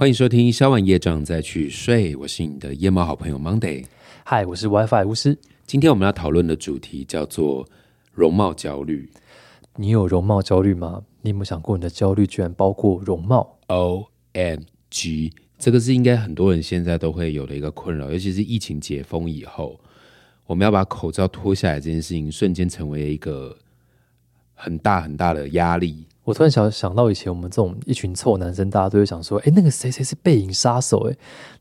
欢迎收听消完业障再去睡，我是你的夜猫好朋友 Monday。嗨，我是 WiFi 巫师。今天我们要讨论的主题叫做容貌焦虑。你有容貌焦虑吗？你有没有想过，你的焦虑居然包括容貌？O M G，这个是应该很多人现在都会有的一个困扰，尤其是疫情解封以后，我们要把口罩脱下来这件事情，瞬间成为一个很大很大的压力。我突然想想到以前我们这种一群臭男生，大家都会想说：“哎，那个谁谁是背影杀手？”哎，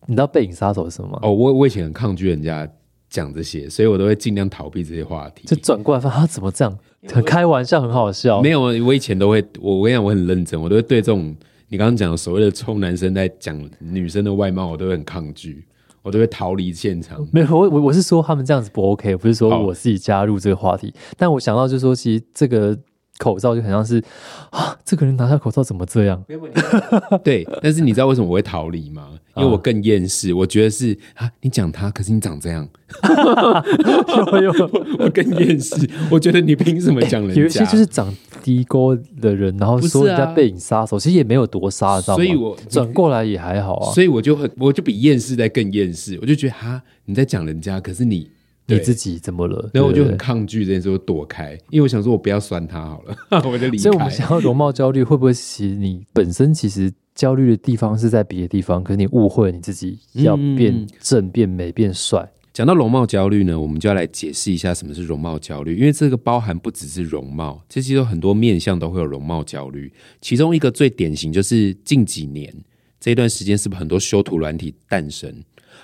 你知道背影杀手是什么吗？哦，我我以前很抗拒人家讲这些，所以我都会尽量逃避这些话题。就转过来发现他怎么这样，很开玩笑，很好笑。没有，我以前都会，我我跟你讲，我很认真，我都会对这种你刚刚讲的所谓的臭男生在讲女生的外貌，我都会很抗拒，我都会逃离现场。没有，我我我是说他们这样子不 OK，不是说我自己加入这个话题。但我想到就是说，其实这个。口罩就很像是啊，这个人拿下口罩怎么这样？对，但是你知道为什么我会逃离吗？因为我更厌世，我觉得是啊，你讲他，可是你长这样，我更厌世。我觉得你凭什么讲人家？有一些就是长低沟的人，然后说人家背影杀手，其实也没有多杀，所以我转过来也还好啊。所以我就很，我就比厌世在更厌世。我就觉得哈，你在讲人家，可是你。你自己怎么了？然后我就很抗拒这件事，我躲开，因为我想说，我不要酸他好了，我就离开。所以，我们想要容貌焦虑，会不会其实你本身其实焦虑的地方是在别的地方，可是你误会你自己要变正、变美、变帅。讲到容貌焦虑呢，我们就要来解释一下什么是容貌焦虑，因为这个包含不只是容貌，其实有很多面相都会有容貌焦虑。其中一个最典型就是近几年这一段时间，是不是很多修图软体诞生，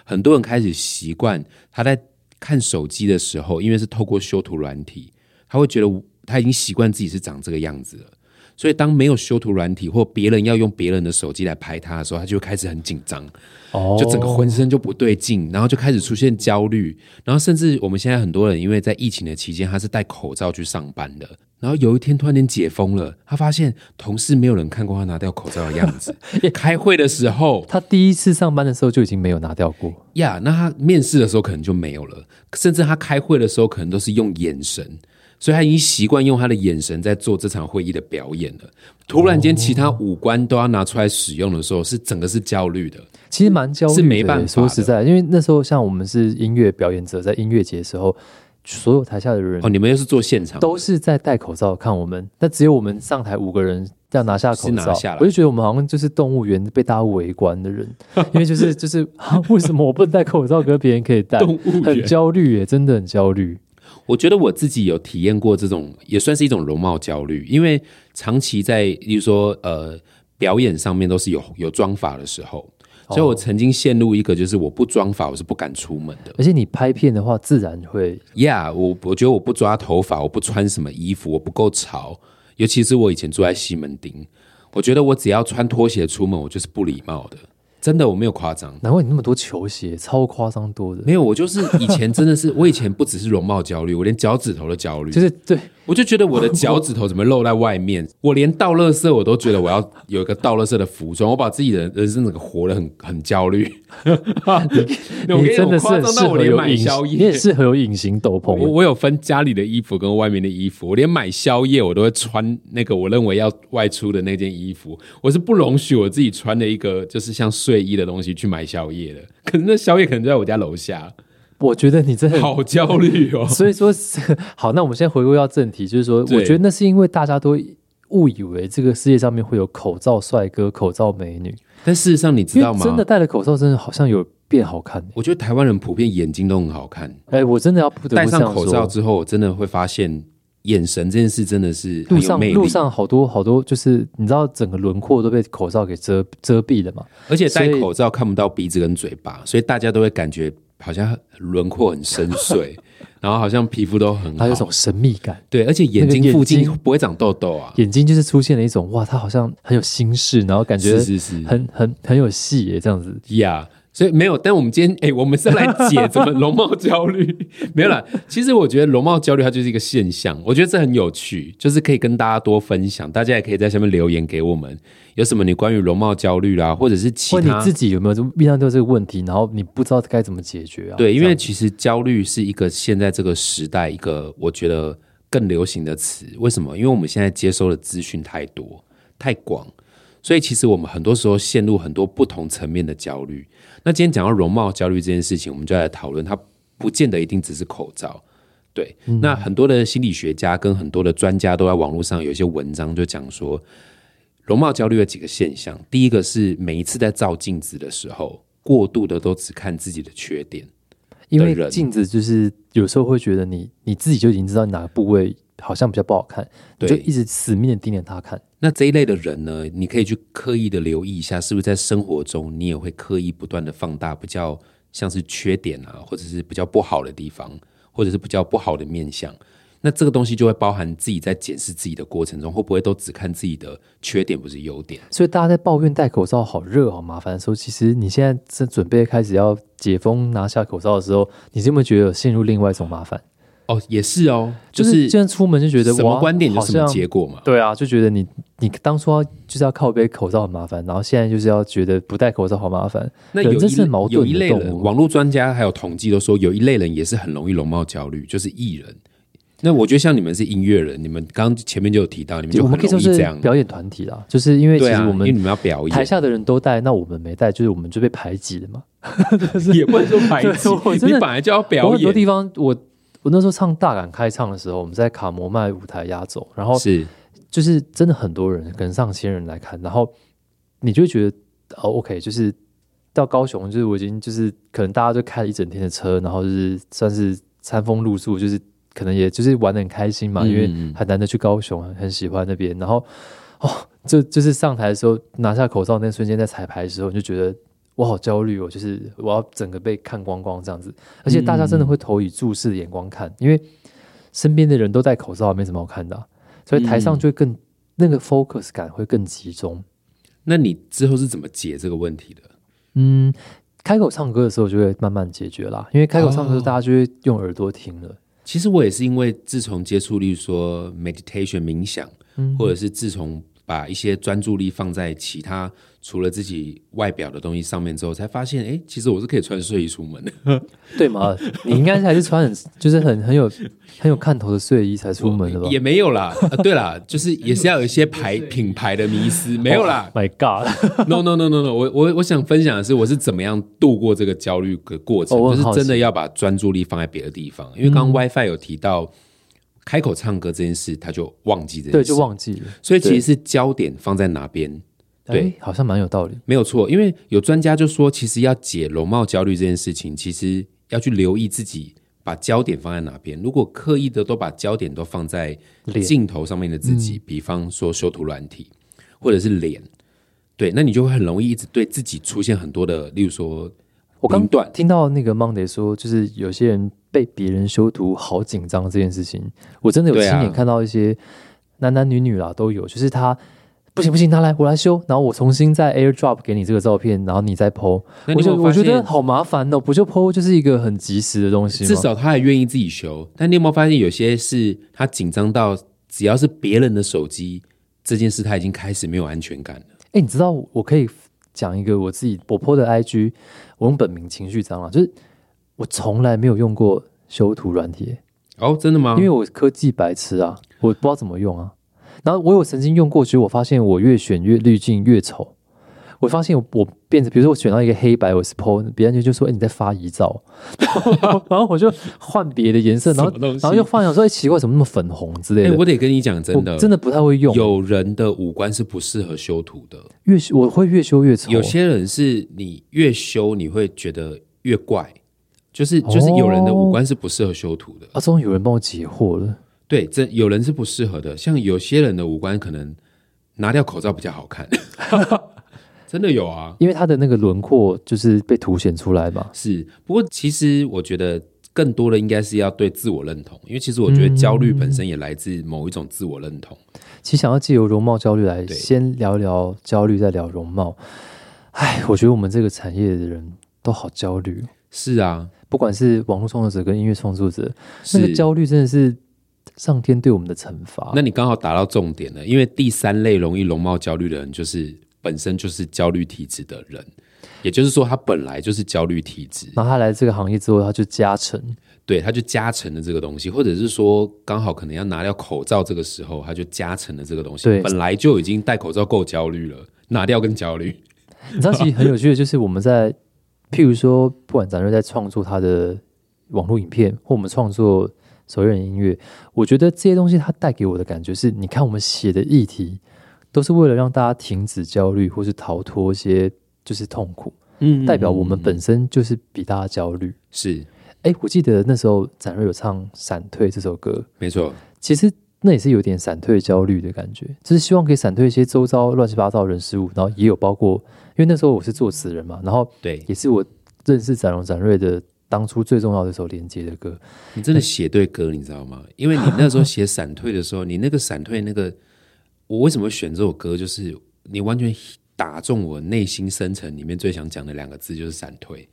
很多人开始习惯他在。看手机的时候，因为是透过修图软体，他会觉得他已经习惯自己是长这个样子了。所以当没有修图软体，或别人要用别人的手机来拍他的时候，他就开始很紧张，哦，就整个浑身就不对劲，然后就开始出现焦虑，然后甚至我们现在很多人因为在疫情的期间，他是戴口罩去上班的。然后有一天突然间解封了，他发现同事没有人看过他拿掉口罩的样子。开会的时候，他第一次上班的时候就已经没有拿掉过呀。那他面试的时候可能就没有了，甚至他开会的时候可能都是用眼神，所以他已经习惯用他的眼神在做这场会议的表演了。突然间，其他五官都要拿出来使用的时候，是整个是焦虑的。其实蛮焦虑，是没办法。说实在，因为那时候像我们是音乐表演者，在音乐节的时候。所有台下的人哦，你们又是做现场，都是在戴口罩看我们。但只有我们上台五个人要拿下口罩，我就觉得我们好像就是动物园被大家围观的人，因为就是就是为什么我不能戴口罩，跟别人可以戴？动物很焦虑耶，真的很焦虑。我觉得我自己有体验过这种，也算是一种容貌焦虑，因为长期在，例如说呃表演上面都是有有妆法的时候。所以我曾经陷入一个，就是我不妆法，我是不敢出门的。而且你拍片的话，自然会，Yeah，我我觉得我不抓头发，我不穿什么衣服，我不够潮。尤其是我以前住在西门町，我觉得我只要穿拖鞋出门，我就是不礼貌的。真的，我没有夸张。难怪你那么多球鞋，超夸张多的。没有，我就是以前真的是，我以前不只是容貌焦虑，我连脚趾头都焦虑。就是对。我就觉得我的脚趾头怎么露在外面？我连倒垃圾我都觉得我要有一个倒垃圾的服装。我把自己的人生整个活得很很焦虑。你真的是适合有隐宵夜，你也适合有隐形斗篷。我我有分家里的衣服跟外面的衣服。我连买宵夜我都会穿那个我认为要外出的那件衣服。我是不容许我自己穿的一个就是像睡衣的东西去买宵夜的。可是那宵夜可能就在我家楼下。我觉得你真的 好焦虑哦，所以说好，那我们先回归到正题，就是说，我觉得那是因为大家都误以为这个世界上面会有口罩帅哥、口罩美女，但事实上你知道吗？真的戴了口罩，真的好像有变好看。我觉得台湾人普遍眼睛都很好看。哎，我真的要戴上口罩之后，我真的会发现眼神这件事真的是路上路上好多好多，就是你知道整个轮廓都被口罩给遮遮蔽了嘛？而且戴口罩看不到鼻子跟嘴巴，所以大家都会感觉。好像轮廓很深邃，然后好像皮肤都很好，有种神秘感。对，而且眼睛附近不会长痘痘啊。眼睛就是出现了一种哇，他好像很有心事，然后感觉是是是，很很很有戏耶，这样子呀。所以没有，但我们今天哎，我们是来解怎么容貌焦虑 没有啦。其实我觉得容貌焦虑它就是一个现象，我觉得这很有趣，就是可以跟大家多分享。大家也可以在下面留言给我们，有什么你关于容貌焦虑啦，或者是其他你自己有没有遇到这个问题，然后你不知道该怎么解决啊？对，因为其实焦虑是一个现在这个时代一个我觉得更流行的词。为什么？因为我们现在接收的资讯太多太广。所以其实我们很多时候陷入很多不同层面的焦虑。那今天讲到容貌焦虑这件事情，我们就来讨论，它不见得一定只是口罩。对，那很多的心理学家跟很多的专家都在网络上有一些文章，就讲说容貌焦虑有几个现象。第一个是每一次在照镜子的时候，过度的都只看自己的缺点，因为镜子就是有时候会觉得你你自己就已经知道哪个部位好像比较不好看，就一直死命的盯着它看。那这一类的人呢，你可以去刻意的留意一下，是不是在生活中你也会刻意不断的放大比较像是缺点啊，或者是比较不好的地方。或者是比较不好的面相，那这个东西就会包含自己在检视自己的过程中，会不会都只看自己的缺点，不是优点？所以大家在抱怨戴口罩好热、好麻烦的时候，其实你现在正准备开始要解封、拿下口罩的时候，你有没有觉得陷入另外一种麻烦？哦，也是哦，就是现在出门就觉得什么观点就什么结果嘛。对啊，就觉得你你当初要就是要靠背口罩很麻烦，然后现在就是要觉得不戴口罩好麻烦。那有这是矛盾有一类人，网络专家还有统计都说，有一类人也是很容易容貌焦虑，就是艺人。那我觉得像你们是音乐人，你们刚前面就有提到，你们就很容易这样。表演团体啦，就是因为其实我们因为你们要表演，台下的人都戴，那我们没戴，就是我们就被排挤了嘛。也不能说排挤，你本来就要表演。很多地方我。我那时候唱大胆开唱的时候，我们在卡摩麦舞台压轴，然后是就是真的很多人，可能上千人来看，然后你就觉得哦，OK，就是到高雄，就是我已经就是可能大家都开了一整天的车，然后就是算是餐风露宿，就是可能也就是玩的很开心嘛，因为很难得去高雄，很喜欢那边，然后哦，就就是上台的时候拿下口罩那瞬间，在彩排的时候，你就觉得。我好焦虑哦，就是我要整个被看光光这样子，而且大家真的会投以注视的眼光看，因为身边的人都戴口罩，没什么好看的，所以台上就会更那个 focus 感会更集中。那你之后是怎么解这个问题的？嗯，开口唱歌的时候就会慢慢解决啦，因为开口唱歌大家就会用耳朵听了。其实我也是因为自从接触，例如说 meditation 冥想，或者是自从把一些专注力放在其他。除了自己外表的东西上面之后，才发现，哎，其实我是可以穿睡衣出门的，对吗？你应该还是穿很，就是很很有很有看头的睡衣才出门的吧？也没有啦，对啦，就是也是要有一些牌 品牌的迷思，没有啦。My God，No No No No No，我我我想分享的是，我是怎么样度过这个焦虑的过程，就是真的要把专注力放在别的地方。因为刚刚 WiFi 有提到开口唱歌这件事，他就忘记这件事，对，就忘记了。所以其实是焦点放在哪边？对，好像蛮有道理，没有错。因为有专家就说，其实要解容貌焦虑这件事情，其实要去留意自己把焦点放在哪边。如果刻意的都把焦点都放在镜头上面的自己，比方说修图软体或者是脸，对，那你就会很容易一直对自己出现很多的，例如说，我刚听到那个 Monday 说，就是有些人被别人修图好紧张这件事情，我真的有亲眼看到一些男男女女啦都有，就是他。不行不行，他来我来修，然后我重新再 AirDrop 给你这个照片，然后你再 PO。我就我觉得好麻烦哦，不就 PO 就是一个很及时的东西至少他还愿意自己修。但你有没有发现，有些是他紧张到只要是别人的手机，这件事他已经开始没有安全感了。哎，你知道我可以讲一个我自己我 PO 的 IG，我用本名情绪蟑螂，就是我从来没有用过修图软体。哦，真的吗？因为我科技白痴啊，我不知道怎么用啊。然后我有曾经用过，其实我发现我越选越滤镜越丑。我发现我我变成，比如说我选到一个黑白，我是 PO，别人就就说：“哎，你在发遗照。”然后我就换别的颜色，然后然后又发现说：“哎，奇怪，怎么那么粉红之类的？”我得跟你讲，真的真的不太会用。有人的五官是不适合修图的，越我会越修越丑。有些人是你越修你会觉得越怪，就是就是有人的五官是不适合修图的。啊，终于有人帮我解惑了。对，这有人是不适合的，像有些人的五官可能拿掉口罩比较好看，真的有啊，因为他的那个轮廓就是被凸显出来嘛。是，不过其实我觉得更多的应该是要对自我认同，因为其实我觉得焦虑本身也来自某一种自我认同。其实想要借由容貌焦虑来先聊聊焦虑，再聊容貌。哎，我觉得我们这个产业的人都好焦虑。是啊，不管是网络创作者跟音乐创作者，那个焦虑真的是。上天对我们的惩罚。那你刚好打到重点了，因为第三类容易容貌焦虑的人，就是本身就是焦虑体质的人，也就是说他本来就是焦虑体质。然后他来这个行业之后，他就加成，对，他就加成了这个东西，或者是说刚好可能要拿掉口罩，这个时候他就加成了这个东西。对，本来就已经戴口罩够焦虑了，拿掉更焦虑。你知道，其实很有趣的，就是我们在譬如说，不管咱们在创作他的网络影片，或我们创作手艺人音乐，我觉得这些东西它带给我的感觉是，你看我们写的议题，都是为了让大家停止焦虑，或是逃脱一些就是痛苦，嗯代表我们本身就是比大家焦虑。是哎，我记得那时候展瑞有唱《闪退》这首歌，没错，其实那也是有点闪退焦虑的感觉，就是希望可以闪退一些周遭乱七八糟的人事物，然后也有包括，因为那时候我是作词人嘛，然后对也是我认识展荣展瑞的当初最重要的一首连接的歌。你真的写对歌，你知道吗？因为你那时候写闪退的时候，你那个闪退那个，我为什么选这首歌？就是你完全打中我内心深层里面最想讲的两个字，就是闪退。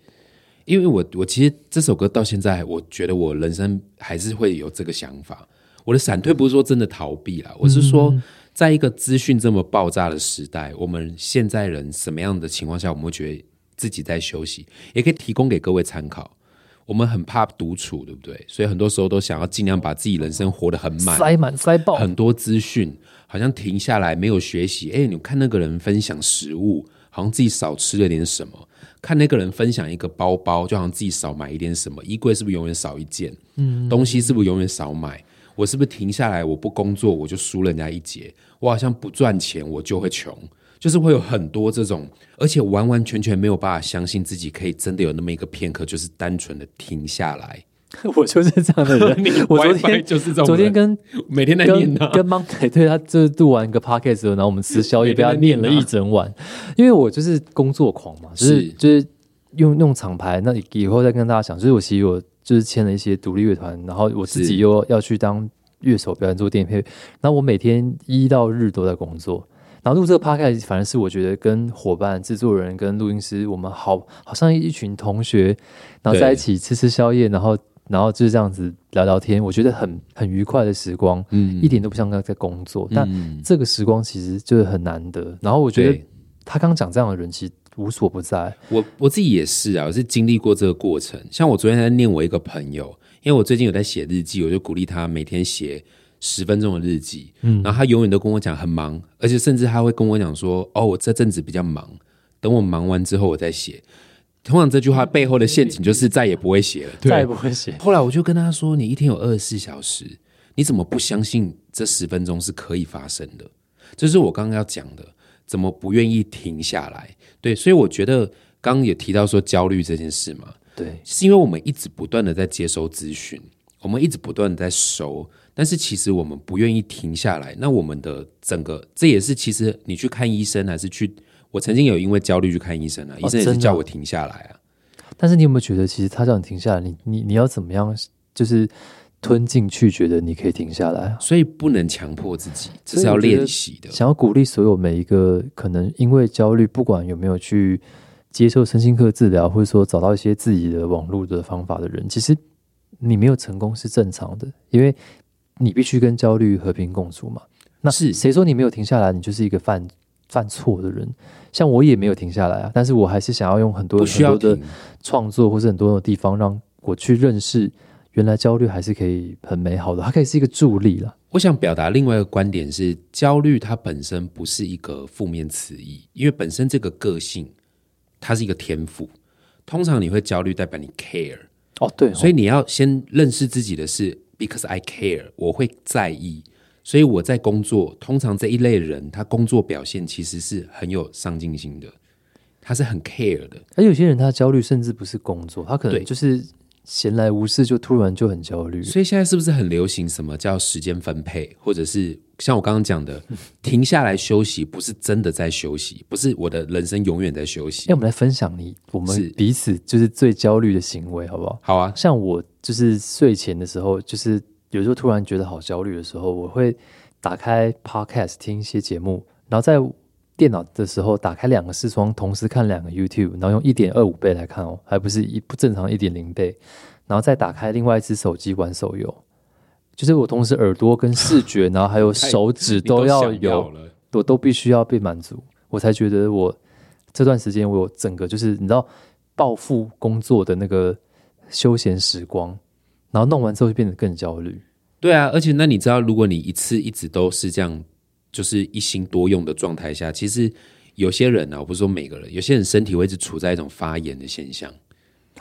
因为我我其实这首歌到现在，我觉得我人生还是会有这个想法。我的闪退不是说真的逃避啦，我是说，在一个资讯这么爆炸的时代，我们现在人什么样的情况下，我们会觉得自己在休息，也可以提供给各位参考。我们很怕独处，对不对？所以很多时候都想要尽量把自己人生活得很满，塞满塞爆，很多资讯，好像停下来没有学习。哎，你看那个人分享食物，好像自己少吃了点什么；看那个人分享一个包包，就好像自己少买一点什么。衣柜是不是永远少一件？嗯，东西是不是永远少买？我是不是停下来？我不工作，我就输人家一截。我好像不赚钱，我就会穷。就是会有很多这种，而且完完全全没有办法相信自己可以真的有那么一个片刻，就是单纯的停下来。我就是这样的人。我昨天就是这种昨天跟每天在念他，跟跟 Monkey 对他就是录完一个 podcast 之后，然后我们吃宵夜，被他念了一整晚。因为我就是工作狂嘛，就是是就是用用厂牌，那以后再跟大家讲，就是我其实我就是签了一些独立乐团，然后我自己又要去当乐手表演做电影配乐，然后我每天一到日都在工作。然后录这个 podcast，反正是我觉得跟伙伴、制作人跟录音师，我们好好像一群同学，然后在一起吃吃宵夜，然后然后就是这样子聊聊天，我觉得很很愉快的时光，嗯一点都不像在工作。但嗯这个时光其实就是很难得。然后我觉得对他刚讲这样的人，其实无所不在。我我自己也是啊，我是经历过这个过程。像我昨天在念我一个朋友，因为我最近有在写日记，我就鼓励他每天写十分钟的日记。嗯，然后他永远都跟我讲很忙，而且甚至他会跟我讲说：“哦，我这阵子比较忙，等我忙完之后我再写。”通常这句话背后的陷阱就是再也不会写了。再也不会写。后来我就跟他说：“你一天有二十四小时，你怎么不相信这十分钟是可以发生的？”这是我刚刚要讲的，怎么不愿意停下来？对，所以我觉得刚刚也提到说焦虑这件事嘛，对，是因为我们一直不断的在接收资讯，我们一直不断的在收，但是其实我们不愿意停下来。那我们的整个，这也是其实你去看医生还是去，我曾经有因为焦虑去看医生啊，医生也是叫我停下来啊。但是你有没有觉得，其实他叫你停下来，你你你要怎么样，就是吞进去，觉得你可以停下来啊？所以不能强迫自己，这是要练习的。想要鼓励所有每一个可能因为焦虑，不管有没有去接受身心科治疗，或者说找到一些自己的网络的方法的人，其实你没有成功是正常的，因为你必须跟焦虑和平共处嘛。那是谁说你没有停下来，你就是一个犯犯错的人？像我也没有停下来啊，但是我还是想要用很多需要很多的，创作，或是很多的地方，让我去认识原来焦虑还是可以很美好的，它可以是一个助力了。我想表达另外一个观点是，焦虑它本身不是一个负面词义，因为本身这个个性它是一个天赋。通常你会焦虑，代表你 care，哦，对哦，所以你要先认识自己的是 because I care，我会在意。所以我在工作，通常这一类人，他工作表现其实是很有上进心的，他是很 care 的。而有些人他的焦虑甚至不是工作，他可能对就是闲来无事就突然就很焦虑。所以现在是不是很流行什么叫时间分配，或者是像我刚刚讲的，停下来休息，不是真的在休息，不是我的人生永远在休息哎，我。们来分享你我是们彼此就是最焦虑的行为，好不好？好啊，像我就是睡前的时候，就是有时候突然觉得好焦虑的时候，我会打开 podcast 听一些节目，然后在电脑的时候打开两个视窗，同时看两个 YouTube，然后用一点二五倍来看哦，还不是一不正常一点零倍，然后再打开另外一只手机玩手游，就是我同时耳朵跟视觉，然后还有手指都要有，了。我都必须要被满足，我才觉得我这段时间我有整个就是你知道暴富工作的那个休闲时光，然后弄完之后就变得更焦虑。对啊，而且那你知道，如果你一次一直都是这样，就是一心多用的状态下，其实有些人啊，我不是说每个人，有些人身体会一直处在一种发炎的现象，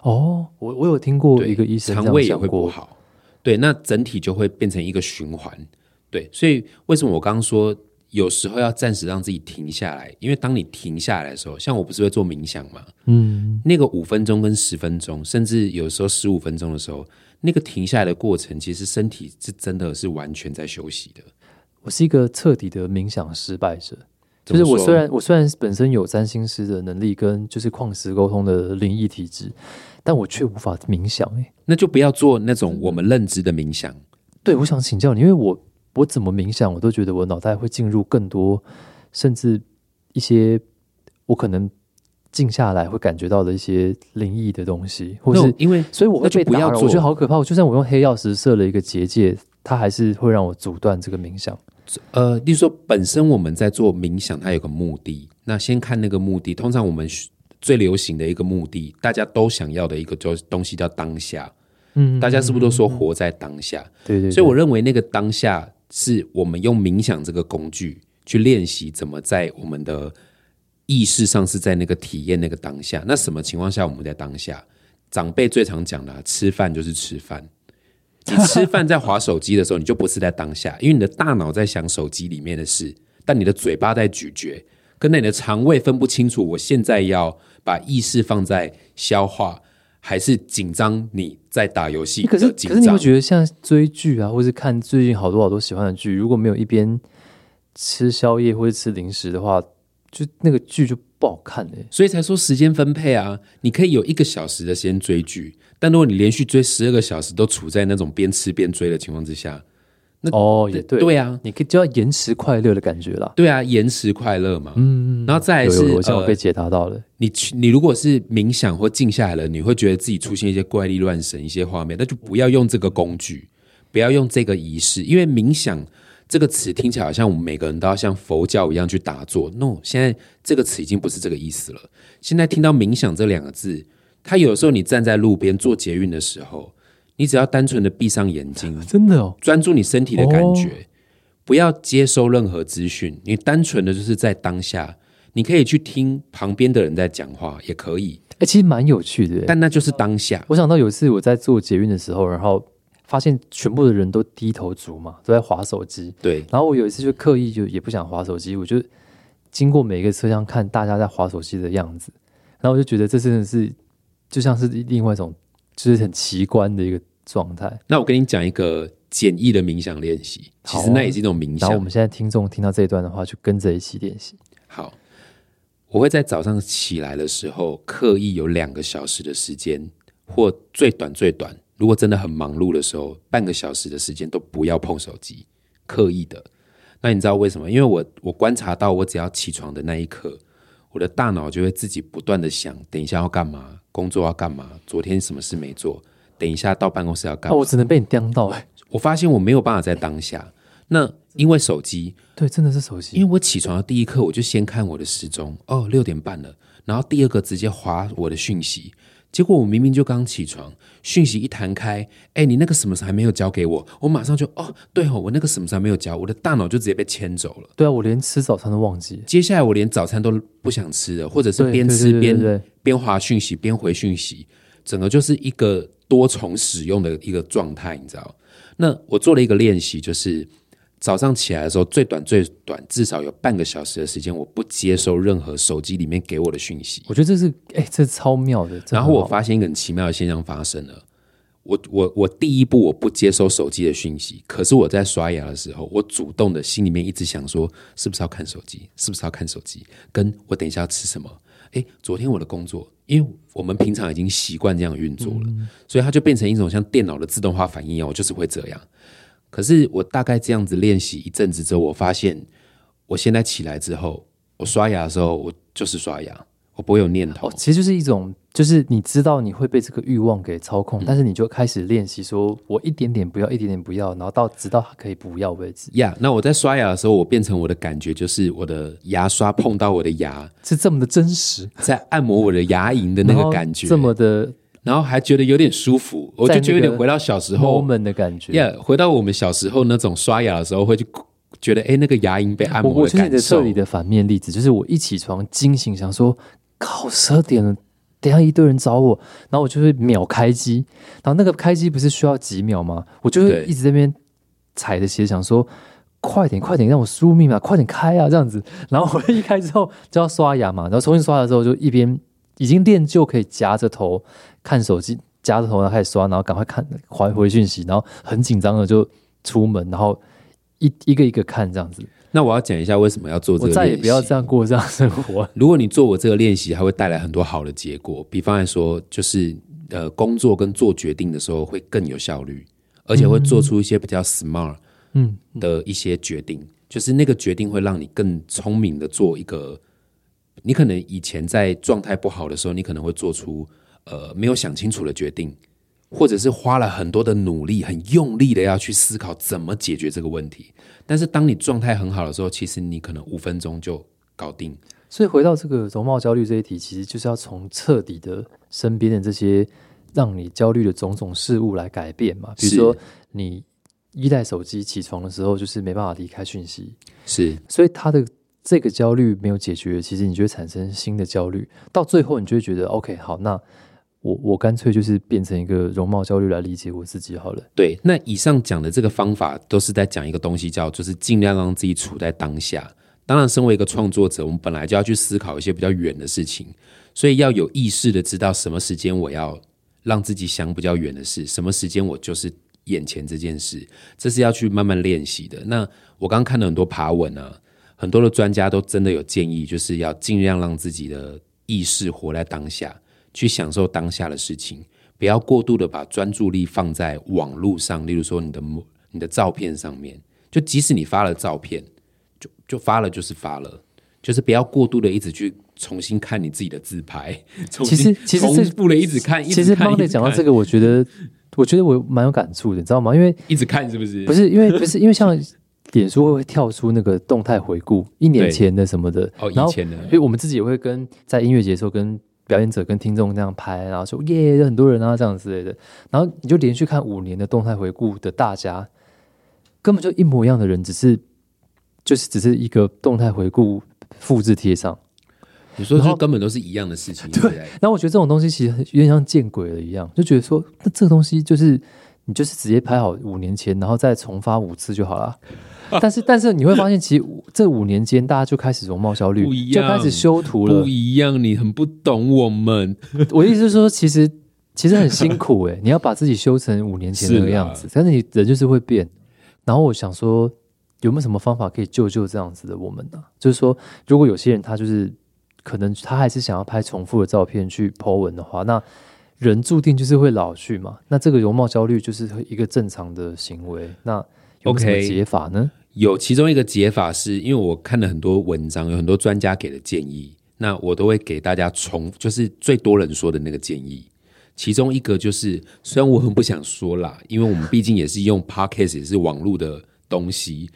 哦，我我有听过对一个医生肠胃也会不好，对，那整体就会变成一个循环，对，所以为什么我刚刚说有时候要暂时让自己停下来？因为当你停下来的时候，像我不是会做冥想嘛，嗯，那个五分钟跟十分钟，甚至有时候十五分钟的时候，那个停下来的过程，其实身体是真的是完全在休息的。我是一个彻底的冥想失败者。就是我虽然我虽然本身有占星师的能力跟就是矿石沟通的灵异体质，但我却无法冥想、欸。那就不要做那种我们认知的冥想。对，我想请教你，因为我我怎么冥想，我都觉得我脑袋会进入更多，甚至一些我可能静下来会感觉到的一些灵异的东西，或是因为所以我会被打扰，不要做我觉得好可怕。我就算我用黑曜石设了一个结界，它还是会让我阻断这个冥想。呃，例如说本身我们在做冥想，它有个目的。那先看那个目的，通常我们最流行的一个目的，大家都想要的一个就是东西叫当下。嗯，大家是不是都说活在当下？对对对，所以我认为那个当下是我们用冥想这个工具去练习怎么在我们的意识上是在那个体验那个当下。那什么情况下我们在当下？长辈最常讲的啊、吃饭就是吃饭。你吃饭在划手机的时候，你就不是在当下，因为你的大脑在想手机里面的事，但你的嘴巴在咀嚼，跟那你的肠胃分不清楚。我现在要把意识放在消化，还是紧张？你在打游戏可是可是你会？觉得像追剧啊，或是看最近好多好多喜欢的剧，如果没有一边吃宵夜或者吃零食的话，就那个剧就不好看哎、所以才说时间分配啊，你可以有一个小时的时间追剧，但如果你连续追十二个小时都处在那种边吃边追的情况之下，那哦，也对，对啊，你可以就要延迟快乐的感觉了。对啊，延迟快乐嘛。嗯，然后再来是有有有，我呃被解答到了。你去你如果是冥想或静下来了，你会觉得自己出现一些怪力乱神、一些画面，那就不要用这个工具，不要用这个仪式，因为冥想这个词听起来好像我们每个人都要像佛教一样去打坐。No，现在这个词已经不是这个意思了。现在听到冥想这两个字，它有时候你站在路边做捷运的时候，你只要单纯的闭上眼睛，真的哦，专注你身体的感觉，哦不要接收任何资讯，你单纯的就是在当下。你可以去听旁边的人在讲话，也可以，哎、其实蛮有趣的。但那就是当下。我想到有一次我在做捷运的时候，然后发现全部的人都低头族嘛，都在划手机。对，然后我有一次就刻意就也不想划手机，我就经过每一个车厢看大家在划手机的样子，然后我就觉得这真的是就像是另外一种就是很奇观的一个状态。那我跟你讲一个简易的冥想练习，其实那也是一种冥想然后我。们现在听众听到这一段的话，就跟着一起练习。好，我会在早上起来的时候，刻意有两个小时的时间，或最短最短，如果真的很忙碌的时候，半个小时的时间都不要碰手机，刻意的。那你知道为什么？因为我我观察到，我只要起床的那一刻，我的大脑就会自己不断的想，等一下要干嘛，工作要干嘛，昨天什么事没做，等一下到办公室要干哦，嘛。我只能被你盯到哎、我发现我没有办法在当下。那因为手机，对，真的是手机。因为我起床的第一刻，我就先看我的时钟，哦，六点半了。然后第二个直接划我的讯息，结果我明明就刚起床，讯息一弹开，哎，你那个什么时候还没有交给我？我马上就哦，对哦，我那个什么时候还没有交？我的大脑就直接被牵走了。对啊，我连吃早餐都忘记。接下来我连早餐都不想吃了，或者是边吃边边划讯息边回讯息，整个就是一个多重使用的一个状态，你知道？那我做了一个练习，就是早上起来的时候，最短最短至少有半个小时的时间，我不接收任何手机里面给我的讯息。我觉得这是哎、这超妙的。这然后我发现一个很奇妙的现象发生了。我我我第一步我不接收手机的讯息，可是我在刷牙的时候，我主动的心里面一直想说，是不是要看手机？是不是要看手机？跟我等一下要吃什么？诶，昨天我的工作，因为我们平常已经习惯这样运作了，所以它就变成一种像电脑的自动化反应一样，我就是会这样。可是我大概这样子练习一阵子之后，我发现我现在起来之后，我刷牙的时候，我就是刷牙，我不会有念头。哦，其实就是一种，就是你知道你会被这个欲望给操嗯。控，但是你就开始练习，说我一点点不要，一点点不要，然后到直到它可以不要为止，呀那我在刷牙的时候，我变成我的感觉就是我的牙刷碰到我的牙，是这么的真实。在按摩我的牙龈的那个感觉，这么的然后还觉得有点舒服，我就觉得有点回到小时候，moment 的感觉。呀回到我们小时候那种刷牙的时候会去觉得哎、诶那个牙龈被按我摩的感受这里的反面例子，就是我一起床惊醒，想说靠十二点了，等一下一堆人找我，然后我就会秒开机，然后那个开机不是需要几秒吗？我就会一直在那边踩着鞋想说。快点，快点，让我输入密码，快点开啊！这样子，然后我一开之后就要刷牙嘛，然后重新刷牙之后就一边已经练就可以夹着头看手机，夹着头然后开始刷，然后赶快看回回讯息，然后很紧张的就出门，然后一一个一个看这样子。那我要讲一下为什么要做这我个，再也不要这样。过这样生活。如果你做我这个练习，还会带来很多好的结果。比方来说，就是呃，工作跟做决定的时候会更有效率，而且会做出一些比较 smart 嗯，的一些决定。就是那个决定会让你更聪明的做一个，你可能以前在状态不好的时候，你可能会做出呃没有想清楚的决定，或者是花了很多的努力，很用力的要去思考怎么解决这个问题。但是当你状态很好的时候，其实你可能五分钟就搞定。所以回到这个容貌焦虑这一题，其实就是要从彻底的身边的这些让你焦虑的种种事物来改变嘛。比如说，你依赖手机起床的时候，就是没办法离开讯息，是所以他的这个焦虑没有解决，其实你就会产生新的焦虑，到最后你就会觉得，OK，好，那我我干脆就是变成一个容貌焦虑来理解我自己好了。对。那以上讲的这个方法，都是在讲一个东西，叫就是尽量让自己处在当下。当然，身为一个创作者，我们本来就要去思考一些比较远的事情，所以要有意识的知道什么时间我要让自己想比较远的事，什么时间我就是眼前这件事，这是要去慢慢练习的。那我刚刚看了很多爬文啊，很多的专家都真的有建议，就是要尽量让自己的意识活在当下，去享受当下的事情，不要过度的把专注力放在网络上，例如说你的某你的照片上面，就即使你发了照片，就就发了就是发了，就是不要过度的一直去重新看你自己的自拍，重其新实其实这重复的一直看，其实 m Monday 讲到这个，我觉得我觉得我蛮有感触的，你知道吗？因为 一直看是不是？不是因为不是因为像脸书会跳出那个动态回顾一年前的什么的，哦，以前的因为我们自己也会跟在音乐节的时候跟表演者跟听众那样拍，然后说耶，有很多人啊这样之类的，然后你就连续看五年的动态回顾的大家，根本就一模一样的人，只是就是只是一个动态回顾复制贴上。你说就根本都是一样的事情，对？然后我觉得这种东西其实有点像见鬼了一样，就觉得说那这个东西就是你就是直接拍好五年前，然后再重发五次就好了。但是但是你会发现，其实这五年间大家就开始容貌焦虑不一，就样开始修图了不。一样，你很不懂我们。我的意思是说，其实其实很辛苦诶、你要把自己修成五年前那个样子，但是你人就是会变。然后我想说，有没有什么方法可以救救这样子的我们呢、就是说，如果有些人他就是可能他还是想要拍重复的照片去 po 文的话，那人注定就是会老去嘛。那这个容貌焦虑就是一个正常的行为。那有什么解法呢？有其中一个解法是，因为我看了很多文章，有很多专家给的建议，那我都会给大家重，就是最多人说的那个建议。其中一个就是，虽然我很不想说啦，因为我们毕竟也是用 podcast，也是网络的东西，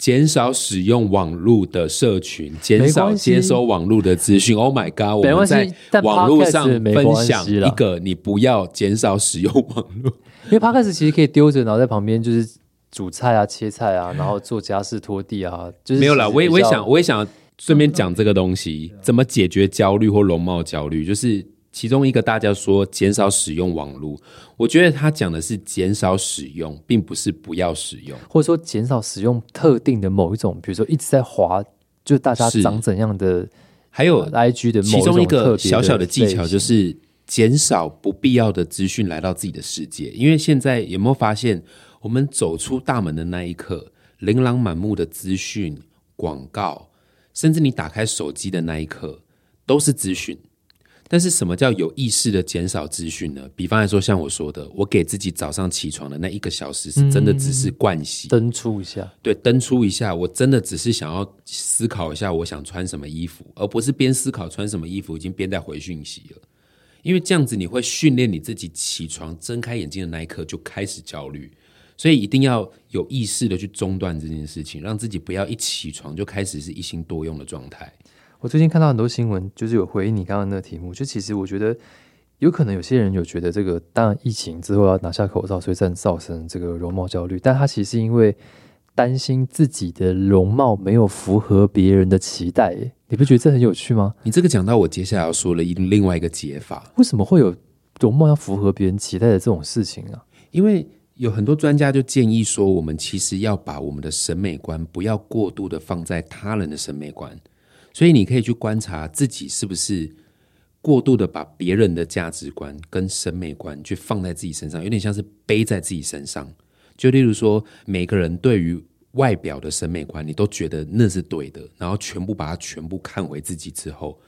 减少使用网络的社群，减少接收网络的资讯。Oh my god！我们在网络上分享一个，你不要减少使用网络。因为 podcast 其实可以丢着，然后在旁边就是煮菜啊、切菜啊，然后做家事、拖地啊，就是没有啦，我也我也想，我也想顺便讲这个东西，怎么解决焦虑或容貌焦虑，就是其中一个大家说减少使用网络，我觉得他讲的是减少使用，并不是不要使用。或者说减少使用特定的某一种，比如说一直在滑，就是大家是长怎样的还有 IG 的某其中一个小小的技巧，就是减少不必要的资讯来到自己的世界。因为现在有没有发现，我们走出大门的那一刻，琳琅满目的资讯、广告，甚至你打开手机的那一刻，都是资讯。但是什么叫有意识的减少资讯呢？比方来说，像我说的，我给自己早上起床的那一个小时，是真的只是惯习，登出一下，对，登出一下，我真的只是想要思考一下我想穿什么衣服，而不是边思考穿什么衣服，已经边在回讯息了。因为这样子你会训练你自己起床睁开眼睛的那一刻就开始焦虑，所以一定要有意识的去中断这件事情，让自己不要一起床就开始是一心多用的状态。我最近看到很多新闻，就是有回应你刚刚那个题目。就其实我觉得，有可能有些人有觉得这个，当然疫情之后要拿下口罩，所以才造成这个容貌焦虑。但他其实是因为担心自己的容貌没有符合别人的期待，哎，你不觉得这很有趣吗？你这个讲到我接下来要说了一另外一个解法，为什么会有容貌要符合别人期待的这种事情啊？因为有很多专家就建议说，我们其实要把我们的审美观不要过度的放在他人的审美观，所以你可以去观察自己是不是过度的把别人的价值观跟审美观去放在自己身上，有点像是背在自己身上。就例如说，每个人对于外表的审美观，你都觉得那是对的，然后全部把它全部看回自己之后，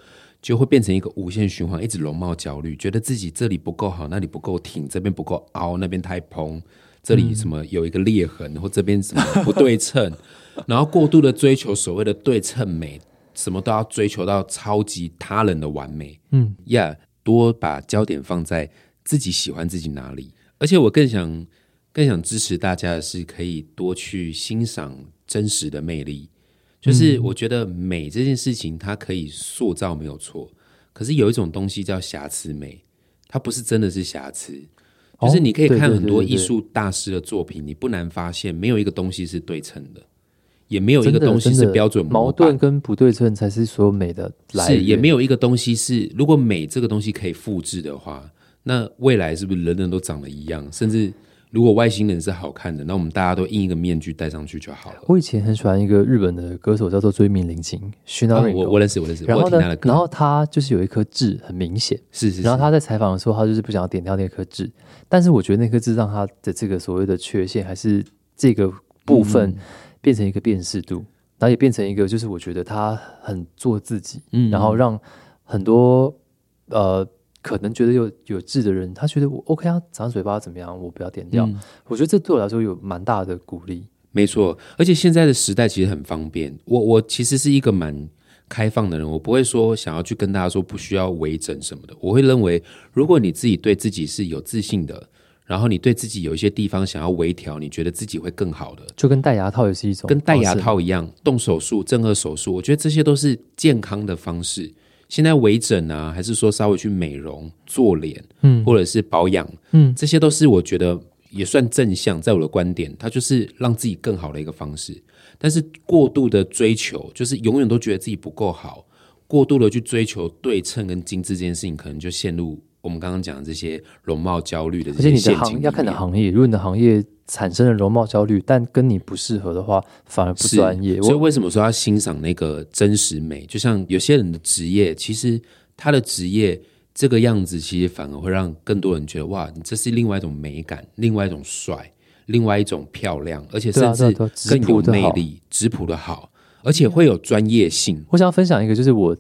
就会变成一个无限循环，一直容貌焦虑，觉得自己这里不够好，那里不够挺，这边不够凹，那边太蓬，这里什么有一个裂痕，或这边什么不对称，然后过度的追求所谓的对称美，什么都要追求到超级他人的完美。嗯，呀，多把焦点放在自己喜欢自己哪里，而且我更想。更想支持大家的是，可以多去欣赏真实的魅力。就是我觉得美这件事情，它可以塑造没有错，可是有一种东西叫瑕疵美，它不是真的是瑕疵。就是你可以看很多艺术大师的作品，你不难发现，没有一个东西是对称的，也没有一个东西是标准矛盾跟不对称才是所有美的来是，也没有一个东西是，如果美这个东西可以复制的话，那未来是不是人人都长得一样，甚至？如果外星人是好看的，那我们大家都印一个面具戴上去就好了。我以前很喜欢一个日本的歌手，叫做追名林檎。徐娜瑞，我我认识，我认识。然后呢，然后他就是有一颗痣，很明显。是是。然后他在采访的时候，他就是不想要点掉那颗痣，但是我觉得那颗痣让他的这个所谓的缺陷，还是这个部分变成一个辨识度，然后也变成一个，就是我觉得他很做自己，嗯，然后让很多呃。可能觉得有有痣的人，他觉得我 OK 啊，长嘴巴怎么样？我不要点掉。我觉得这对我来说有蛮大的鼓励。没错，而且现在的时代其实很方便。我我其实是一个蛮开放的人，我不会说想要去跟大家说不需要微整什么的。我会认为，如果你自己对自己是有自信的，然后你对自己有一些地方想要微调，你觉得自己会更好的，就跟戴牙套也是一种，跟戴牙套一样，动手术、正颌手术，我觉得这些都是健康的方式。现在微整啊，还是说稍微去美容、做脸，嗯，或者是保养，嗯，这些都是我觉得也算正向，在我的观点，它就是让自己更好的一个方式。但是过度的追求，就是永远都觉得自己不够好，过度的去追求对称跟精致这件事情，可能就陷入。我们刚刚讲的这些容貌焦虑的，而且你的行要看的行业，如果你的行业产生了容貌焦虑，但跟你不适合的话，反而不专业。所以为什么说要欣赏那个真实美？就像有些人的职业，其实他的职业这个样子，其实反而会让更多人觉得哇，你这是另外一种美感，另外一种帅，另外一种漂亮，而且甚至更有魅力，质朴的好，而且会有专业性。我想要分享一个，就是我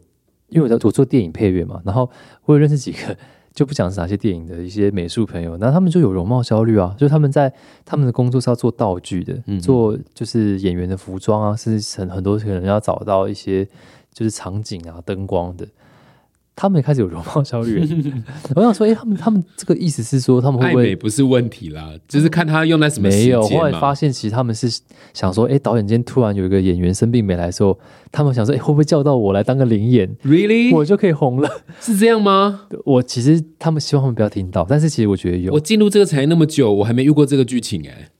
因为我在我做电影配乐嘛，然后我有认识几个。就不讲是哪些电影的一些美术朋友，那他们就有容貌焦虑啊，就是他们在他们的工作是要做道具的，做就是演员的服装啊，甚至很很多可能要找到一些就是场景啊、灯光的。他们也开始有容貌焦虑，我想说，哎，他们他们这个意思是说，他们会不会不是问题啦？就是看他用在什么没有。后来发现，其实他们是想说，哎，导演今天突然有一个演员生病没来的时候，他们想说，哎，会不会叫到我来当个灵演？Really，我就可以红了？是这样吗？我其实他们希望他们不要听到，但是其实我觉得有。我进入这个产业那么久，我还没遇过这个剧情哎。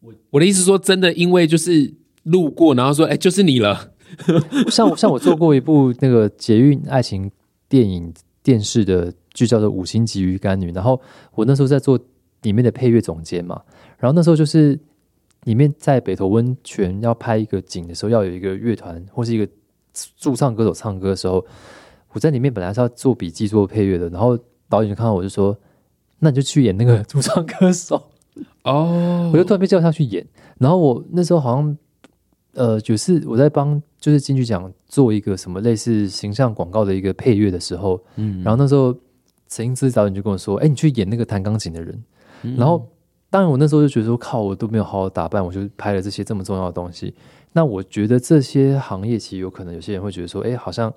我我的意思说，真的，因为就是路过，然后说，哎，就是你了。像我像我做过一部那个捷运爱情。电影、电视的剧叫做《五星级鱼干女》，然后我那时候在做里面的配乐总监嘛，然后那时候就是里面在北投温泉要拍一个景的时候，要有一个乐团或是一个驻唱歌手唱歌的时候，我在里面本来是要做笔记、做配乐的，然后导演就看到我就说：“那你就去演那个驻唱歌手。”哦，我就突然被叫下去演，然后我那时候好像。呃，就是我在帮就是金曲奖做一个什么类似形象广告的一个配乐的时候，嗯，然后那时候陈英姿导演就跟我说：“哎，你去演那个弹钢琴的人。”然后当然我那时候就觉得说：“靠，我都没有好好打扮，我就拍了这些这么重要的东西。”那我觉得这些行业其实有可能有些人会觉得说：“哎，好像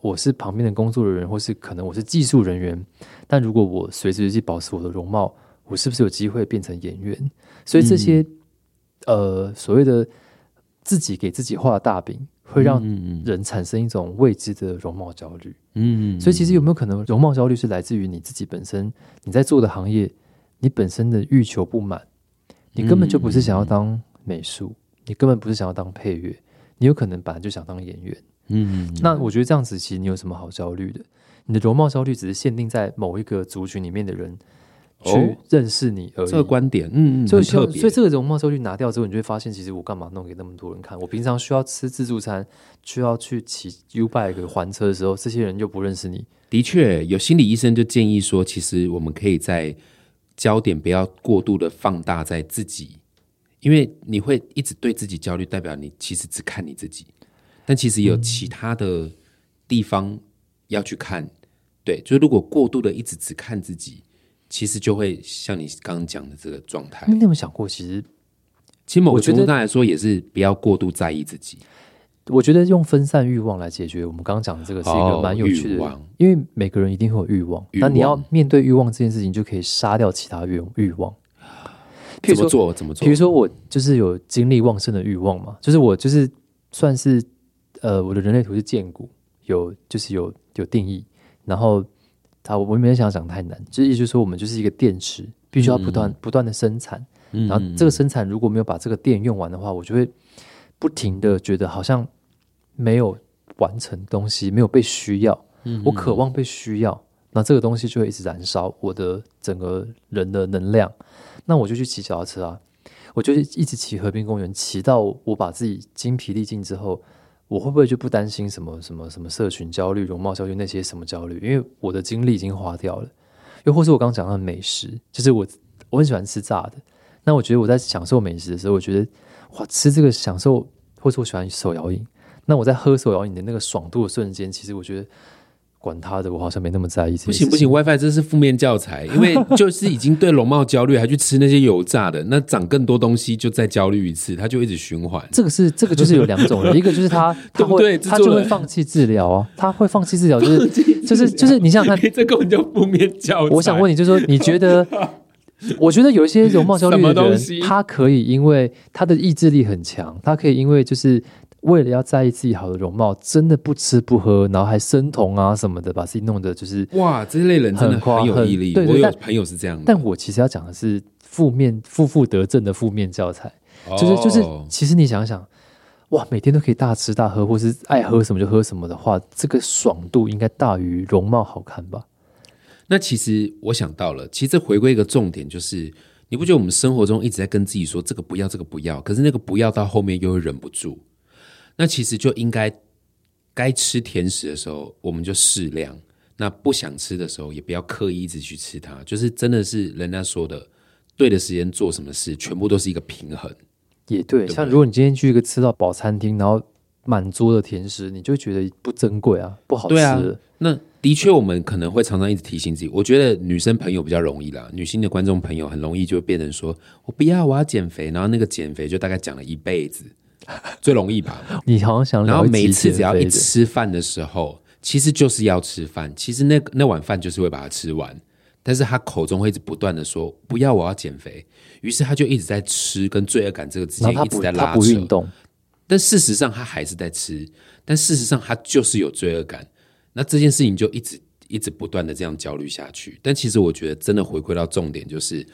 我是旁边的工作人员，或是可能我是技术人员，但如果我随时随地保持我的容貌，我是不是有机会变成演员？”所以这些呃所谓的。自己给自己画大饼，会让人产生一种未知的容貌焦虑。嗯，所以其实有没有可能，容貌焦虑是来自于你自己本身你在做的行业，你本身的欲求不满，你根本就不是想要当美术，你根本不是想要当配乐，你有可能本来就想当演员。嗯，那我觉得这样子，其实你有什么好焦虑的？你的容貌焦虑只是限定在某一个族群里面的人哦去认识你而已。这个观点，嗯嗯，所以所以这个容貌焦虑拿掉之后，你就会发现，其实我干嘛弄给那么多人看？我平常需要吃自助餐，需要去骑 U bike 还车的时候，这些人又不认识你。的确，有心理医生就建议说，其实我们可以在焦点不要过度的放大在自己，因为你会一直对自己焦虑，代表你其实只看你自己，但其实有其他的地方要去看。对，就是如果过度的一直只看自己，其实就会像你刚刚讲的这个状态。你有没有想过，其实其实某个我觉得程度上来说，也是不要过度在意自己。我觉得用分散欲望来解决我们刚刚讲的这个是一个哦蛮有趣的，欲望因为每个人一定会有欲望，欲那你要面对欲望这件事情，就可以杀掉其他欲欲望。譬如说，怎么做？怎么做？比如说我就是有精力旺盛的欲望嘛，就是我就是算是呃我的人类图是建骨，有就是有有定义，然后它我没有想讲太难，就是意思说我们就是一个电池，必须要不断、不断的生产，嗯，然后这个生产如果没有把这个电用完的话，我就会不停的觉得好像没有完成东西，没有被需要，嗯我渴望被需要，那这个东西就会一直燃烧我的整个人的能量，那我就去骑脚踏车啊，我就一直骑河滨公园，骑到我把自己精疲力尽之后。我会不会就不担心什么什么什么社群焦虑、容貌焦虑那些什么焦虑？因为我的精力已经花掉了。又或是我刚刚讲到的美食，就是我我很喜欢吃炸的，那我觉得我在享受美食的时候，我觉得哇，吃这个享受，或是我喜欢手摇饮，那我在喝手摇饮的那个爽度的瞬间，其实我觉得管他的，我好像没那么在意不行不行。，WiFi 这是负面教材，因为就是已经对容貌焦虑，还去吃那些油炸的，那长更多东西就再焦虑一次，它就一直循环。这个是这个就是有两种人，一个就是他 他会他就会放弃治疗啊，他会放弃治疗，就是 就是就是你想想看，这根本就负面教材。我想问你，就是说，你觉得？我觉得有一些容貌焦虑的人东西，他可以因为他的意志力很强，他可以因为就是为了要在意自己好的容貌，真的不吃不喝，然后还生酮啊什么的，把自己弄得就是。哇，这类人真的很有毅力。我有很对对但朋友是这样的，但我其实要讲的是负面负负得正的负面教材，哦就是就是，其实你想想，哇，每天都可以大吃大喝，或是爱喝什么就喝什么的话，这个爽度应该大于容貌好看吧？那其实我想到了，其实这回归一个重点，就是你不觉得我们生活中一直在跟自己说这个不要，这个不要，可是那个不要到后面又会忍不住。那其实就应该该吃甜食的时候，我们就适量；那不想吃的时候，也不要刻意一直去吃它。就是真的是人家说的，对的时间做什么事，全部都是一个平衡。也对，像如果你今天去一个吃到饱餐厅，然后满桌的甜食，你就觉得不珍贵啊，不好吃对啊。那的确，我们可能会常常一直提醒自己。我觉得女生朋友比较容易啦，女性的观众朋友很容易就会变成说：“我不要，我要减肥。”然后那个减肥就大概讲了一辈子，最容易吧。你好像想然后每次只要一吃饭的时候，其实就是要吃饭。其实那那碗饭就是会把它吃完，但是他口中会一直不断的说：“不要，我要减肥。”于是他就一直在吃，跟罪恶感这个之间一直在拉扯。不运动，但事实上他还是在吃，但事实上他就是有罪恶感。那这件事情就一直一直不断的这样焦虑下去。但其实我觉得真的回归到重点，就是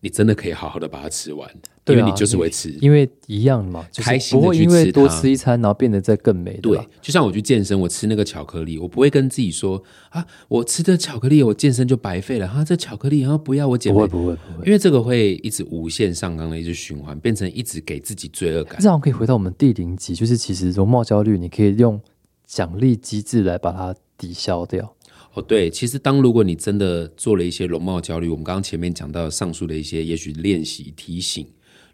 你真的可以好好的把它吃完，因为你就是会吃。因为一样嘛，就是开心地不会因为多去吃它吃一餐，然后变得再更美，对吧？，就像我去健身，我吃那个巧克力，我不会跟自己说啊，我吃的巧克力，我健身就白费了哈，这巧克力，然后不要我减肥，不会不会不会，因为这个会一直无限上纲的一直循环，变成一直给自己罪恶感。这样可以回到我们第零集，就是其实容貌焦虑，你可以用奖励机制来把它抵消掉。哦，对，其实当如果你真的做了一些容貌焦虑，我们刚刚前面讲到上述的一些，也许练习提醒，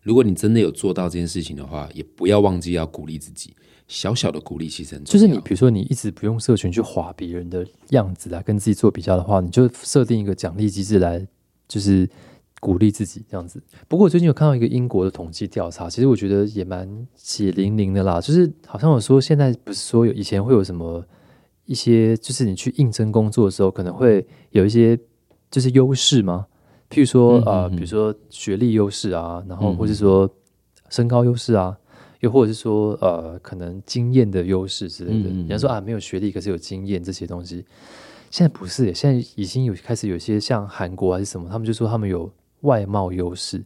如果你真的有做到这件事情的话，也不要忘记要鼓励自己，小小的鼓励其实很重要。就是你比如说你一直不用社群去划别人的样子来跟自己做比较的话，你就设定一个奖励机制来，就是鼓励自己这样子。不过我最近有看到一个英国的统计调查，其实我觉得也蛮血淋淋的啦，就是好像有说现在不是说有以前会有什么一些，就是你去应征工作的时候可能会有一些就是优势吗？譬如说呃，嗯比如说学历优势啊，然后嗯或是说身高优势啊，又或者是说呃，可能经验的优势之类的。人家说啊，没有学历，可是有经验这些东西。现在不是耶，现在已经有开始有些像韩国还是什么，他们就说他们有外貌优势，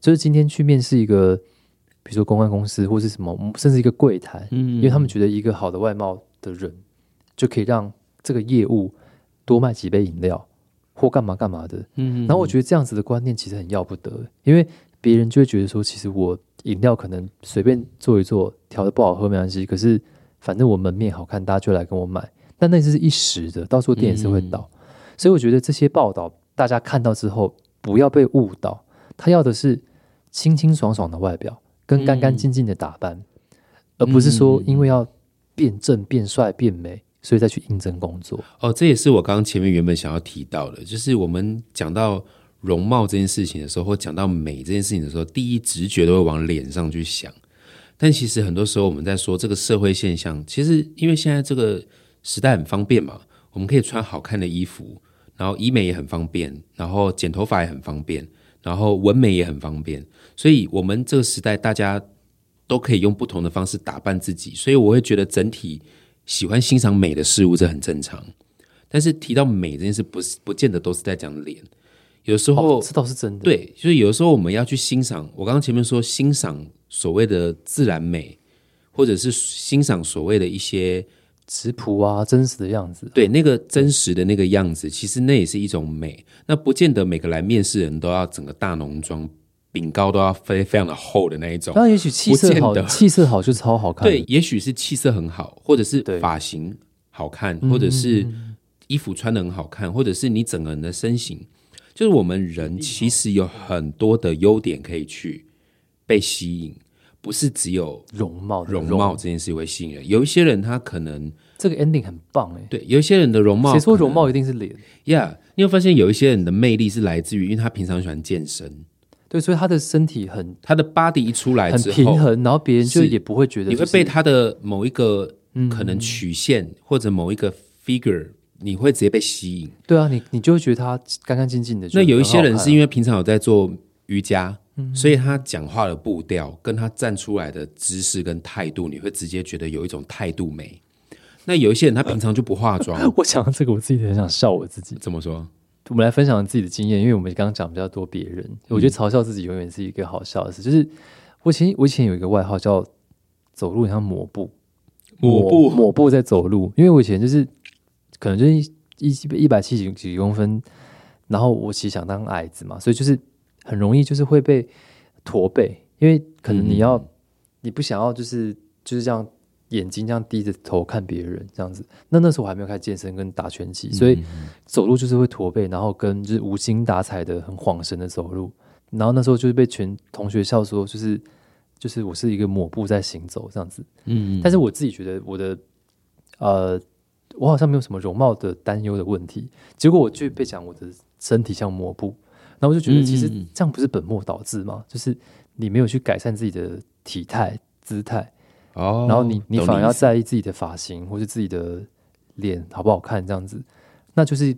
就是今天去面试一个，比如说公关公司或是什么，甚至一个柜台，嗯因为他们觉得一个好的外貌的人就可以让这个业务多卖几杯饮料或干嘛干嘛的。嗯然后我觉得这样子的观念其实很要不得，因为别人就会觉得说，其实我饮料可能随便做一做，调的不好喝没关系，可是反正我门面好看，大家就来跟我买。但那只是一时的，到时候店也是会倒。所以我觉得这些报道大家看到之后，不要被误导，他要的是清清爽爽的外表跟干干净净的打扮，而不是说因为要变正、变帅、变美，所以再去应征工作。哦，这也是我刚刚前面原本想要提到的，就是我们讲到容貌这件事情的时候，或讲到美这件事情的时候，第一直觉都会往脸上去想。但其实很多时候我们在说这个社会现象，其实因为现在这个时代很方便嘛，我们可以穿好看的衣服，然后医美也很方便，然后剪头发也很方便，然后纹眉也很方便，所以我们这个时代大家都可以用不同的方式打扮自己，所以我会觉得整体喜欢欣赏美的事物，这很正常。但是提到美这件事，不是不见得都是在讲脸，有时候、哦，这倒是真的。，对，就是有的时候我们要去欣赏，我刚刚前面说欣赏所谓的自然美，或者是欣赏所谓的一些质朴啊，真实的样子。对那个真实的那个样子，其实那也是一种美。那不见得每个来面试的人都要整个大浓妆，饼糕都要非非常的厚的那一种。当然，也许气色好气色好就超好看。对，，也许是气色很好，或者是对发型好看，或者是衣服穿的很好看，或者是你整个人的身形，就是我们人其实有很多的优点可以去被吸引，不是只有容貌容貌这件事会吸引人。有一些人他可能这个 ending 很棒哎。对，有一些人的容貌，谁说容貌一定是脸？Yeah，你会发现有一些人的魅力是来自于，因为他平常喜欢健身，对，所以他的身体很他的 body 一出来很之后，平衡，然后别人就也不会觉得就是你会被他的某一个可能曲线、或者某一个 figure，你会直接被吸引。对啊，你你就会觉得他干干净净的。那有一些人是因为为平常有在做瑜伽，所以他讲话的步调跟他站出来的姿势跟态度，你会直接觉得有一种态度美。那有一些人他平常就不化妆，我想到这个，我自己很想笑我自己。怎么说？我们来分享自己的经验，因为我们刚刚讲比较多别人，我觉得嘲笑自己永远是一个好笑的事。就是我以前我以前有一个外号叫走路很像抹布，抹布？抹布在走路，因为我以前就是可能就是一一一百七十几公分，然后我其实想当矮子嘛，所以就是很容易就是会被驼背，因为可能你要、你不想要就是就是这样眼睛这样低着头看别人这样子。那那时候我还没有开始健身跟打拳击，所以走路就是会驼背，然后跟就是无精打采的很晃神的走路。然后那时候就是被全同学笑说，就是就是我是一个抹布在行走这样子。嗯，但是我自己觉得我的呃，我好像没有什么容貌的担忧的问题，结果我就被讲我的身体像抹布，然后我就觉得其实这样不是本末倒置吗？就是你没有去改善自己的体态姿态，哦，然后你你反而要在意自己的发型或是自己的脸好不好看这样子，那就是。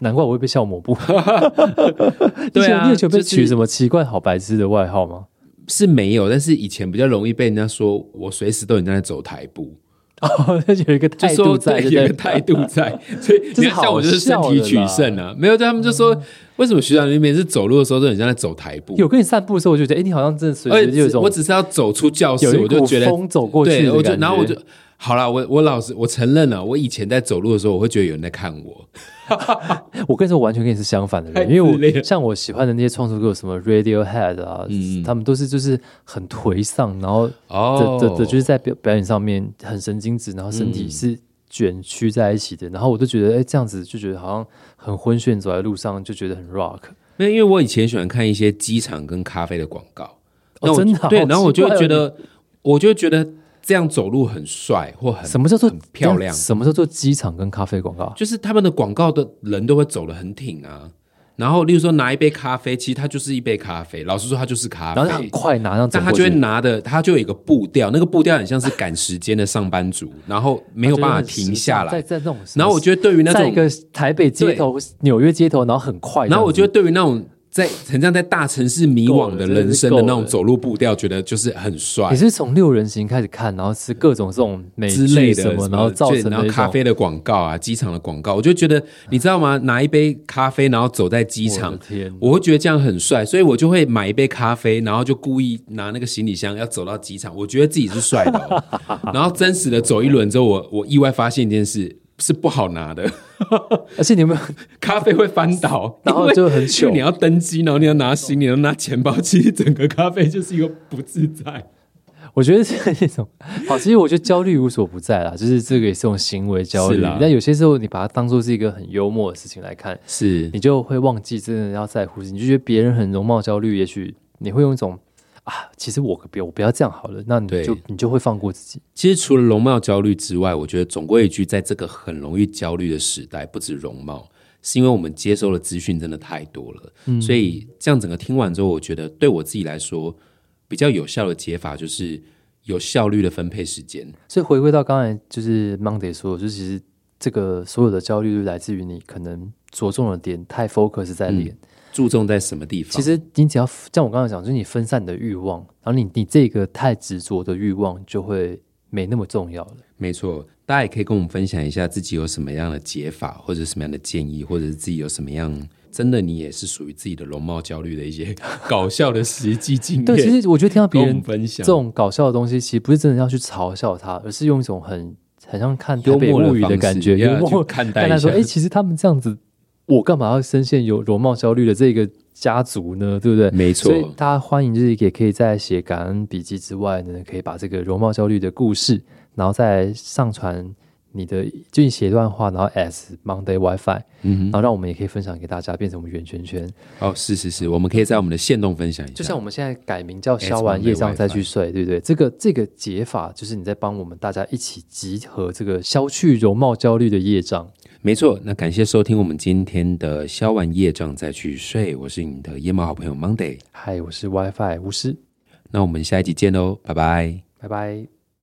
难怪我会被笑抹布。对啊你有被就是取什么奇怪好白痴的外号吗？是没有，但是以前比较容易被人家说我随时都有在走台步，哦，有一个就态度说在，有个态度在，所以你看像我就是身体取胜啊，没有，他们就说为什么学长你每次走路的时候都很像在走台步？有跟你散步的时候，我就觉得，哎、你好像真的随而时就有一种我只是要走出教室，我就觉得风走过去对，我就然后我就好了，我我老实我承认了，我以前在走路的时候，我会觉得有人在看我，我跟你说，我完全跟你是相反的人，因为我像我喜欢的那些创作歌，什么 Radiohead 啊，嗯他们都是就是很颓丧，然后哦。的的的，就是在表表演上面很神经质，然后身嗯体是卷曲在一起的，然后我就觉得，哎、这样子就觉得好像很昏眩，走在路上就觉得很 rock。没有，因为我以前喜欢看一些机场跟咖啡的广告，那我真的啊对，然后我就觉得，我就觉得这样走路很帅或很什么叫做很漂亮，什么叫做机场跟咖啡广告？就是他们的广告的人都会走得很挺啊。然后，例如说拿一杯咖啡，其实它就是一杯咖啡。老实说，它就是咖啡。然后他很快拿上但他就会拿的，他就有一个步调，那个步调很像是赶时间的上班族，然后没有办法停下来。在在那种，然后我觉得对于那种，在一个台北街头、纽约街头，然后很快然后我觉得对于那种在很像在大城市迷惘的人生的那种走路步调，觉得就是很帅你。是从六人行开始看，然后是各种这种美之类的剧什么，然后造成然后咖啡的广告啊，机场的广告，我就觉得你知道吗？拿一杯咖啡，然后走在机场我会觉得这样很帅，所以我就会买一杯咖啡，然后就故意拿那个行李箱要走到机场，我觉得自己是帅的哦、然后真实的走一轮之后，我我意外发现一件事是不好拿的，而且你有没有？咖啡会翻倒，然后就很糗你要登机，然后你要拿行李，然后拿钱包，其实整个咖啡就是一个不自在。我觉得是那种好，其实我觉得焦虑无所不在啦，就是这个也是一种行为焦虑。但有些时候你把它当做是一个很幽默的事情来看，是你就会忘记真的要在乎你就觉得别人很容貌焦虑，也许你会用一种啊，其实我不我不要这样好了，那你对就你就会放过自己。其实除了容貌焦虑之外，我觉得总归一句，在这个很容易焦虑的时代，不止容貌，是因为我们接收的资讯真的太多了。嗯所以这样整个听完之后，我觉得对我自己来说，比较有效的解法就是有效率的分配时间。所以回归到刚才就是 Monday 说，就是其实这个所有的焦虑都来自于你可能着重的点太 focus 在脸。注重在什么地方？其实你只要像我刚才讲，就是你分散你的欲望，然后你你这个太执着的欲望就会没那么重要了。没错，大家也可以跟我们分享一下自己有什么样的解法，或者什么样的建议，或者是自己有什么样真的你也是属于自己的容貌焦虑的一些搞笑的实际经验。对，其实我觉得听到别人分享这种搞笑的东西，其实不是真的要去嘲笑他，而是用一种很很像看台幽默物语的感觉，要幽默看待一看他说，下哎、其实他们这样子，我干嘛要深陷有容貌焦虑的这个家族呢？对不对？没错所以大家欢迎，就是也可以在写感恩笔记之外呢，可以把这个容貌焦虑的故事，然后再上传你的，就你写一段话，然后 as Monday WiFi，嗯然后让我们也可以分享给大家，变成我们圆圈圈。哦，是是是，我们可以在我们的线动分享一下，就像我们现在改名叫消完业障再去睡，对不对？这个这个解法就是你在帮我们大家一起集合这个消去容貌焦虑的业障。没错。那感谢收听我们今天的消完业障再去睡，我是你的夜猫好朋友 Monday，嗨，我是 WiFi 巫师，那我们下一集见喽，拜拜。拜拜。